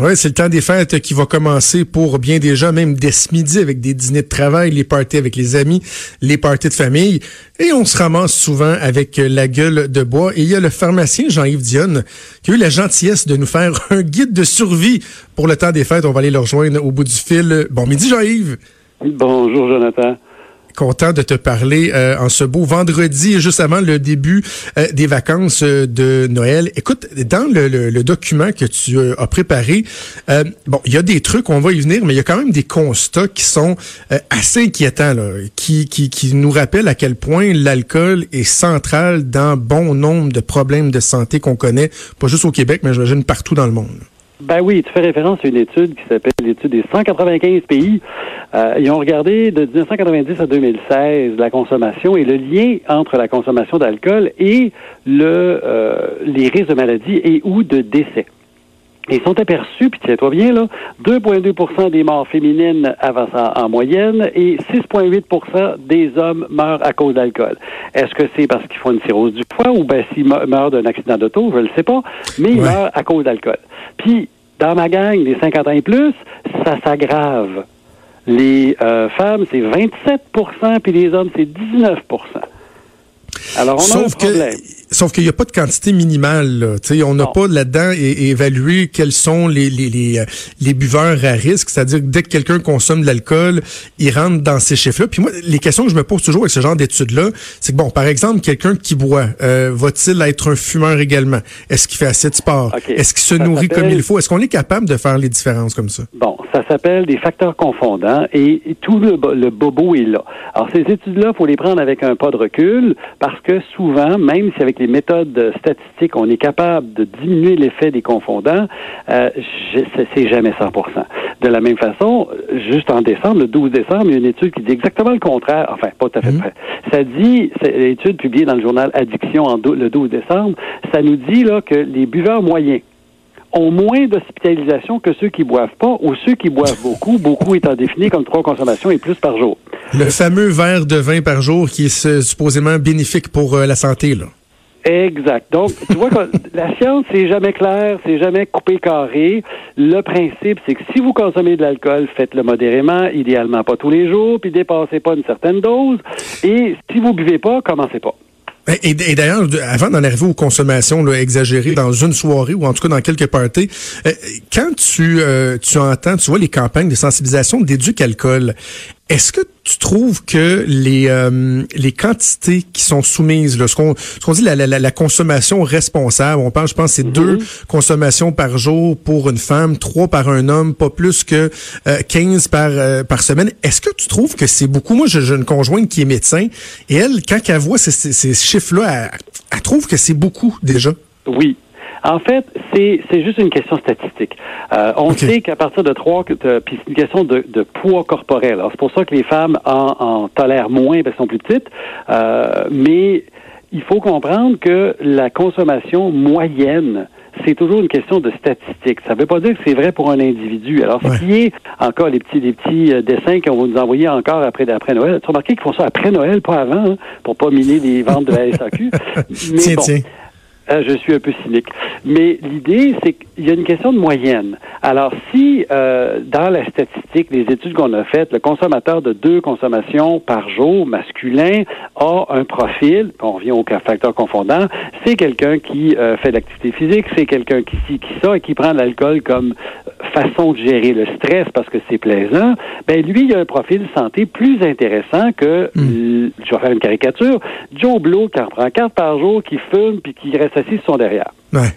Oui, c'est le temps des fêtes qui va commencer pour bien des gens, même dès ce midi, avec des dîners de travail, les parties avec les amis, les parties de famille. Et on se ramasse souvent avec la gueule de bois. Et il y a le pharmacien Jean-Yves Dionne qui a eu la gentillesse de nous faire un guide de survie pour le temps des fêtes. On va aller le rejoindre au bout du fil. Bon midi, Jean-Yves. Bonjour, Jonathan content de te parler euh, en ce beau vendredi, juste avant le début euh, des vacances euh, de Noël. Écoute, dans le, document que tu as préparé, bon, il y a des trucs, on va y venir, mais il y a quand même des constats qui sont assez inquiétants, là, qui, qui, qui nous rappellent à quel point l'alcool est central dans bon nombre de problèmes de santé qu'on connaît, pas juste au Québec, mais j'imagine partout dans le monde. Ben oui, tu fais référence à une étude qui s'appelle l'étude des 195 pays. Euh, ils ont regardé de 1990 à 2016 la consommation et le lien entre la consommation d'alcool et le, euh, les risques de maladie et ou de décès. Ils sont aperçus, puis tiens-toi bien, là, 2,2% des morts féminines avancent en, moyenne et 6,8% des hommes meurent à cause d'alcool. Est-ce que c'est parce qu'ils font une cirrhose du foie ou ben s'ils meurent d'un accident d'auto, je ne le sais pas, mais ils meurent à cause d'alcool. Puis, dans ma gang des 50 ans et plus, ça s'aggrave. Les euh, femmes, c'est 27% puis les hommes, c'est 19% Alors, on a un problème. Sauf qu'il n'y a pas de quantité minimale. Là. On n'a pas là-dedans évalué quels sont les, les, les, euh, les, buveurs à risque. C'est-à-dire que dès que quelqu'un consomme de l'alcool, il rentre dans ces chiffres-là. Puis moi, les questions que je me pose toujours avec ce genre d'études-là, c'est que, bon, par exemple, quelqu'un qui boit, euh, va-t-il être un fumeur également? Est-ce qu'il fait assez de sport? Est-ce qu'il se nourrit comme il faut? Est-ce qu'on est capable de faire les différences comme ça? Bon, ça s'appelle des facteurs confondants et tout le, le bobo est là. Alors, ces études-là, il faut les prendre avec un pas de recul parce que souvent, même si avec les méthodes statistiques, on est capable de diminuer l'effet des confondants, euh, c'est jamais 100 De la même façon, juste en décembre, le 12 décembre, il y a une étude qui dit exactement le contraire. Enfin, pas tout à fait vrai. Mhm. Ça dit, c'est l'étude publiée dans le journal Addiction en le 12 décembre, ça nous dit là que les buveurs moyens ont moins d'hospitalisation que ceux qui boivent pas ou ceux qui boivent beaucoup, beaucoup étant défini comme trois consommations et plus par jour. Le fameux verre de vin par jour qui est supposément bénéfique pour euh, la santé, là. Exact. Donc, tu vois que la science, c'est jamais clair, c'est jamais coupé carré. Le principe, c'est que si vous consommez de l'alcool, faites-le modérément, idéalement pas tous les jours, puis dépassez pas une certaine dose. Et si vous buvez pas, commencez pas. Et, d'ailleurs, avant d'en arriver aux consommations là, exagérées dans une soirée ou en tout cas dans quelques parties, euh, quand tu, euh, tu entends, tu vois les campagnes de sensibilisation d'éduc alcool, est-ce que tu trouves que les euh, les quantités qui sont soumises, là, ce qu'on ce qu'on dit la, la, la, consommation responsable, on parle, je pense, c'est deux mhm. consommations par jour pour une femme, trois par un homme, pas plus que euh, 15 par euh, par semaine. Est-ce que tu trouves que c'est beaucoup? Moi, j'ai une conjointe qui est médecin et elle, quand elle voit ces, ces, ces chiffres-là, elle, elle trouve que c'est beaucoup déjà. Oui, en fait, c'est, juste une question statistique. Euh, on sait qu'à partir de trois, puis c'est une question de, poids corporel. Alors, c'est pour ça que les femmes en, en tolèrent moins parce qu'elles sont plus petites. Euh, mais il faut comprendre que la consommation moyenne c'est toujours une question de statistique. Ça ne veut pas dire que c'est vrai pour un individu. Alors, ce qui est encore les petits, les petits euh, dessins qu'on va nous envoyer encore après, après Noël. Tu as remarqué qu'ils font ça après Noël, pas avant, hein, pour pas miner les ventes de la SAQ. Mais bon, euh, je suis un peu cynique. Mais l'idée, c'est qu'il y a une question de moyenne. Alors, si euh, dans la statistique, les études qu'on a faites, le consommateur de deux consommations par jour masculin a un profil, on revient au facteur confondant, c'est quelqu'un qui euh, fait de l'activité physique, c'est quelqu'un qui ci, qui ça, et qui prend l'alcool comme façon de gérer le stress parce que c'est plaisant, ben lui, il a un profil de santé plus intéressant que, hmm. je vais faire une caricature, Joe Blow qui en prend quatre par jour, qui fume, puis qui reste assis sur son derrière. Ouais.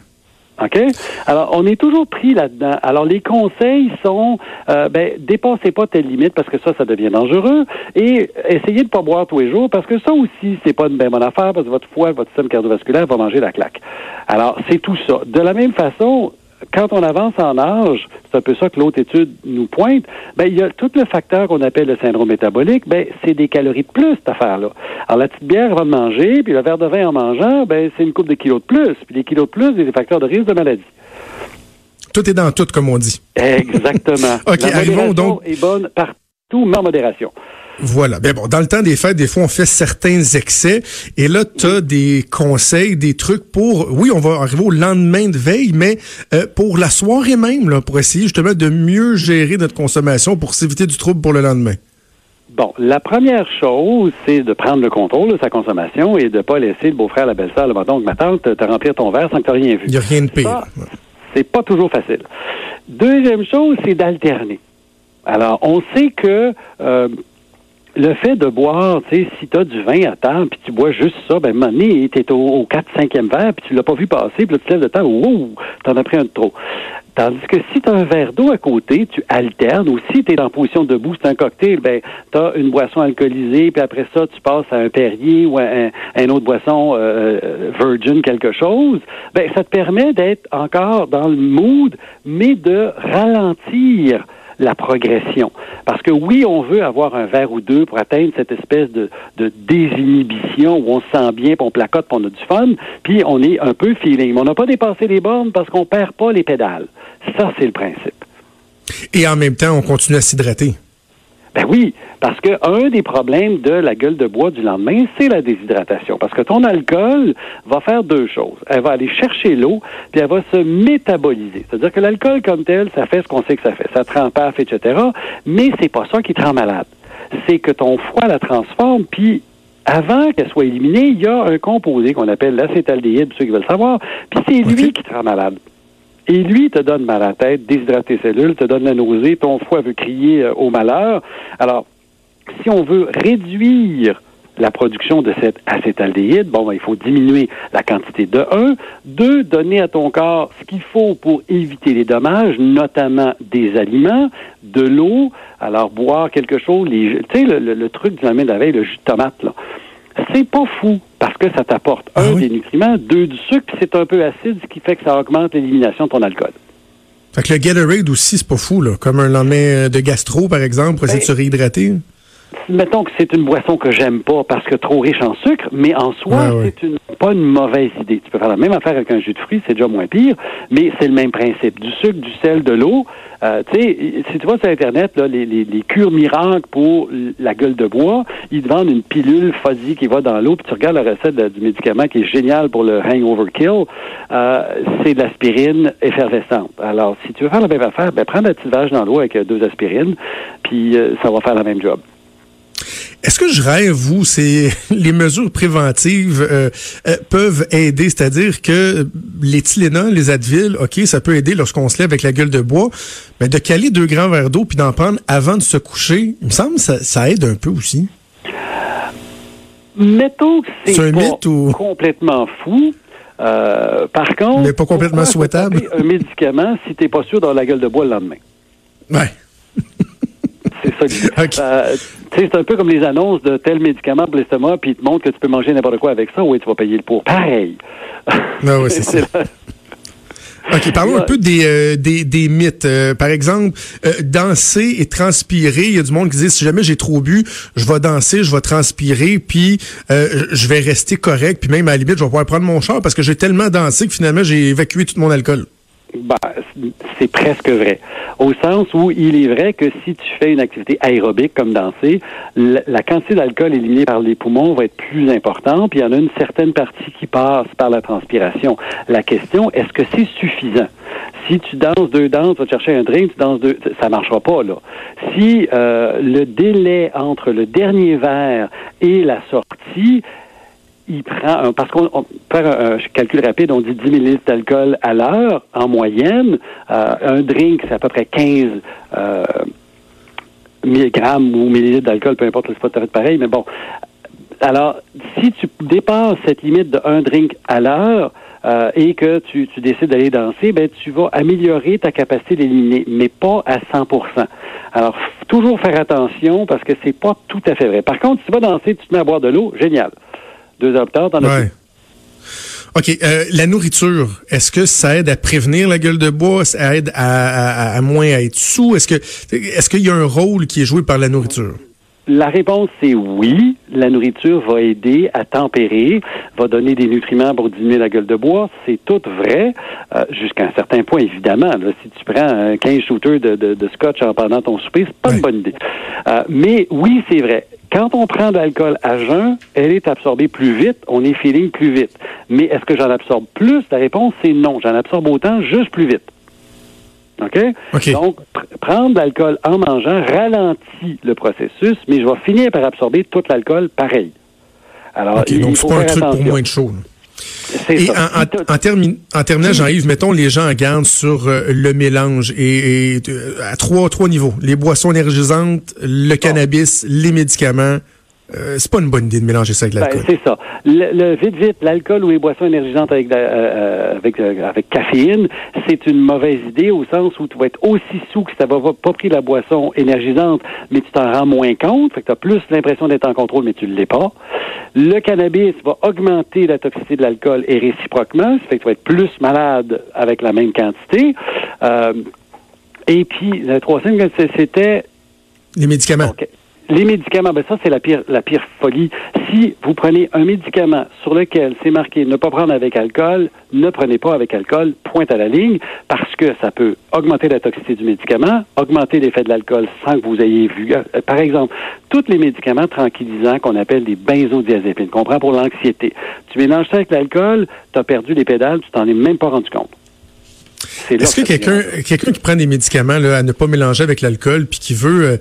OK? Alors, on est toujours pris là-dedans. Alors, les conseils sont, euh, ben, dépassez pas telle limite parce que ça, ça devient dangereux. Et essayez de pas boire tous les jours parce que ça aussi, c'est pas une bien bonne affaire parce que votre foie, votre système cardiovasculaire va manger la claque. Alors, c'est tout ça. De la même façon, quand on avance en âge, c'est un peu ça que l'autre étude nous pointe, ben, il y a tout le facteur qu'on appelle le syndrome métabolique, ben, c'est des calories de plus, cette affaire-là. Alors, la petite bière avant de manger, puis le verre de vin en mangeant, ben, c'est une coupe de kilos de plus. Puis les kilos de plus, c'est des facteurs de risque de maladie. Tout est dans tout, comme on dit. Exactement. OK, la arrivons donc- est bonne partout, mais en modération. Voilà. Ben bon, dans le temps des fêtes, des fois, on fait certains excès. Et là, tu as des conseils, des trucs pour... Oui, on va arriver au lendemain de veille, mais euh, pour la soirée même, là, pour essayer justement de mieux gérer notre consommation pour s'éviter du trouble pour le lendemain. Bon, la première chose, c'est de prendre le contrôle de sa consommation et de pas laisser le beau-frère, la belle-sœur, le bâton, ma tante, te remplir ton verre sans que tu rien vu. Il n'y a rien de pire. C'est pas toujours facile. Deuxième chose, c'est d'alterner. Alors, on sait que euh, le fait de boire, tu sais, si tu du vin à table, puis tu bois juste ça, ben, donné, t'es au, au 4 5e verre, puis tu l'as pas vu passer, puis tu te lèves de table, wow, t'en as pris un de trop. Tandis que si tu un verre d'eau à côté, tu alternes, ou si tu es en position debout, c'est un cocktail, ben, tu une boisson alcoolisée, puis après ça, tu passes à un Perrier ou à un, autre boisson euh, euh, virgin, quelque chose, ben, ça te permet d'être encore dans le mood, mais de ralentir la progression. Parce que oui, on veut avoir un verre ou deux pour atteindre cette espèce de, désinhibition où on se sent bien, puis on placote, puis on a du fun, puis on est un peu feeling. Mais on n'a pas dépassé les bornes parce qu'on perd pas les pédales. Ça, c'est le principe. Et en même temps, on continue à s'hydrater. Ben oui, parce que un des problèmes de la gueule de bois du lendemain, c'est la déshydratation. Parce que ton alcool va faire deux choses. Elle va aller chercher l'eau, puis elle va se métaboliser. C'est-à-dire que l'alcool comme tel, ça fait ce qu'on sait que ça fait. Ça te rend paf, etc. Mais c'est pas ça qui te rend malade. C'est que ton foie la transforme, puis avant qu'elle soit éliminée, il y a un composé qu'on appelle l'acétaldéhyde, ceux qui veulent savoir, puis c'est lui qui te rend malade. Et lui te donne mal à la tête, déshydrate tes cellules, te donne la nausée, ton foie veut crier euh, au malheur. Alors, si on veut réduire la production de cet acétaldéhyde, bon, ben, il faut diminuer la quantité de 1. Deux, donner à ton corps ce qu'il faut pour éviter les dommages, notamment des aliments, de l'eau. Alors, boire quelque chose, les, tu sais, le truc du lendemain de la veille, le jus de tomate, là. C'est pas fou parce que ça t'apporte, Ah un, oui? des nutriments, deux, du sucre, puis c'est un peu acide, ce qui fait que ça augmente l'élimination de ton alcool. Fait que le Gatorade aussi, c'est pas fou, là. Comme un lendemain de gastro, par exemple, pour essayer de se réhydrater. Mettons que c'est une boisson que j'aime pas parce que trop riche en sucre, mais en soi, c'est une, pas une mauvaise idée. Tu peux faire la même affaire avec un jus de fruits, c'est déjà moins pire, mais c'est le même principe. Du sucre, du sel, de l'eau. Euh, tu sais, si tu vas sur Internet, là, les, les, les cures miracles pour la gueule de bois, ils te vendent une pilule fuzzy qui va dans l'eau, puis tu regardes la recette de- du médicament qui est génial pour le hangover kill, euh, c'est de l'aspirine effervescente. Alors, si tu veux faire la même affaire, ben, prends la petite vache dans l'eau avec euh, deux aspirines, puis euh, ça va faire la même job. Est-ce que je rêve, vous, c'est les mesures préventives euh, euh, peuvent aider, c'est-à-dire que les Tylenol, les Advil, ok, ça peut aider lorsqu'on se lève avec la gueule de bois, mais de caler deux grands verres d'eau puis d'en prendre avant de se coucher, il me semble que ça, ça aide un peu aussi. Mettons que C'est c'est un pas mythe ou- complètement fou. Euh, par contre, Mais pas complètement souhaitable. un médicament si t'es pas sûr d'avoir la gueule de bois le lendemain? Ouais. C'est ça l'idée. C'est un peu comme les annonces de tel médicament pour l'estomac, puis ils te montrent que tu peux manger n'importe quoi avec ça. Oui, tu vas payer le pour. Pareil. Ah ouais, c'est ça. OK, parlons un peu des, euh, des, des mythes. Euh, par exemple, euh, danser et transpirer. Il y a du monde qui dit, si jamais j'ai trop bu, je vais danser, je vais transpirer, puis je vais rester correct, puis même à la limite, je vais pouvoir prendre mon char parce que j'ai tellement dansé que finalement, j'ai évacué tout mon alcool. Ben, c'est presque vrai. Au sens où il est vrai que si tu fais une activité aérobique comme danser, la, quantité d'alcool éliminée par les poumons va être plus importante, puis il y en a une certaine partie qui passe par la transpiration. La question, est-ce que c'est suffisant? Si tu danses deux danses, tu vas chercher un drink, tu danses deux, ça marchera pas, là. Si euh, le délai entre le dernier verre et la sortie il prend parce qu'on on- faire un, calcul rapide, on dit 10 millilitres d'alcool à l'heure en moyenne. Euh, un drink, c'est à peu près 15 euh, milligrammes ou millilitres d'alcool, peu importe, c'est pas tout fait pareil, mais bon. Alors, si tu dépasses cette limite de un drink à l'heure, euh, et que tu, tu décides d'aller danser, ben tu vas améliorer ta capacité d'éliminer, mais pas à 100% Alors, toujours faire attention parce que c'est pas tout à fait vrai. Par contre, si tu vas danser, tu te mets à boire de l'eau, génial. Deux heures plus tard, t'en as Ouais. OK. euh, la nourriture, est-ce que ça aide à prévenir la gueule de bois? Ça aide à, à- à moins à être sous? Est-ce que est-ce qu'il y a un rôle qui est joué par la nourriture? La réponse, c'est oui. La nourriture va aider à tempérer, va donner des nutriments pour diminuer la gueule de bois. C'est tout vrai, euh, jusqu'à un certain point, évidemment. Là, si tu prends un 15 shooters de, de, de scotch en pendant ton souper, c'est pas une bonne idée. Euh, mais oui, c'est vrai. Quand on prend de l'alcool à jeun, elle est absorbée plus vite, on est feeling plus vite. Mais est-ce que j'en absorbe plus? La réponse, c'est non. J'en absorbe autant, juste plus vite. OK? Donc, pr- prendre de l'alcool en mangeant ralentit le processus, mais je vais finir par absorber tout l'alcool pareil. Alors, OK, il donc c'est pas un truc pour moins de chaud. là. Et en, en, en, termi- en terminant, Jean-Yves, mettons les gens en garde sur euh, le mélange et, et, euh, à trois, trois niveaux. Les boissons énergisantes, le cannabis, les médicaments. Euh, c'est pas une bonne idée de mélanger ça avec Ben, l'alcool. c'est ça. Le, le- vite, vite, l'alcool ou les boissons énergisantes avec, euh, euh, avec, euh, avec caféine, c'est une mauvaise idée au sens où tu vas être aussi sous que si tu n'avais pas pris la boisson énergisante, mais tu t'en rends moins compte. Fait que tu as plus l'impression d'être en contrôle, mais tu ne l'es pas. Le cannabis va augmenter la toxicité de l'alcool et réciproquement. Ça fait que tu vas être plus malade avec la même quantité. Et puis, le troisième, c'était les médicaments. Les médicaments, ben ça, c'est la pire, la pire folie. Si vous prenez un médicament sur lequel c'est marqué ne pas prendre avec alcool, ne prenez pas avec alcool, pointe à la ligne, parce que ça peut augmenter la toxicité du médicament, augmenter l'effet de l'alcool sans que vous ayez vu. Euh, Par exemple, tous les médicaments tranquillisants qu'on appelle des benzodiazépines, qu'on prend pour l'anxiété. Tu mélanges ça avec l'alcool, tu as perdu les pédales, tu t'en es même pas rendu compte. Est-ce que quelqu'un qui prend des médicaments là, à ne pas mélanger avec l'alcool puis qui veut euh,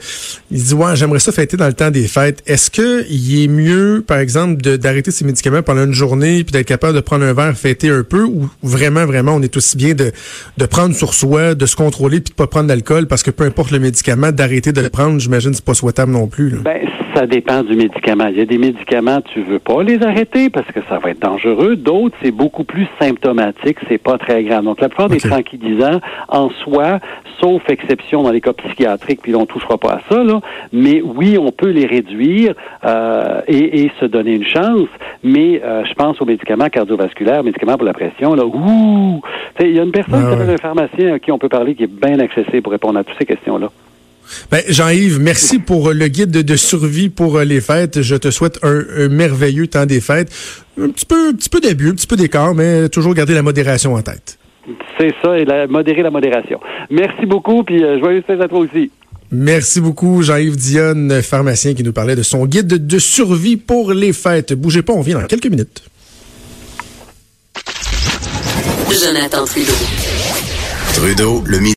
il dit ouais j'aimerais ça fêter dans le temps des fêtes est-ce que il est mieux par exemple d'arrêter ces médicaments pendant une journée puis d'être capable de prendre un verre fêter un peu ou vraiment vraiment on est aussi bien de de prendre sur soi de se contrôler puis de pas prendre d'alcool parce que peu importe le médicament d'arrêter de le prendre j'imagine c'est pas souhaitable non plus là. Ben, ça dépend du médicament. Il y a des médicaments, tu veux pas les arrêter parce que ça va être dangereux. D'autres, c'est beaucoup plus symptomatique, c'est pas très grave. Donc, la plupart des. Tranquillisants, en soi, sauf exception dans les cas psychiatriques, puis on touchera pas à ça, là. Mais oui, on peut les réduire euh, et, et se donner une chance. Mais euh, je pense aux médicaments cardiovasculaires, médicaments pour la pression, là. Ouh! Il y a une personne Ah qui s'appelle ouais. un pharmacien à qui on peut parler qui est bien accessible pour répondre à toutes ces questions-là. Ben, Jean-Yves, merci pour le guide de, survie pour euh, les fêtes. Je te souhaite un, un merveilleux temps des fêtes. Un petit peu, un petit peu d'abus, un petit peu d'écart, mais toujours garder la modération en tête. C'est ça, et la, modérer la modération. Merci beaucoup, puis euh, joyeuses fêtes à toi aussi. Merci beaucoup, Jean-Yves Dionne, pharmacien, qui nous parlait de son guide de, de survie pour les fêtes. Bougez pas, on vient dans quelques minutes. Jonathan Trudeau. Trudeau, le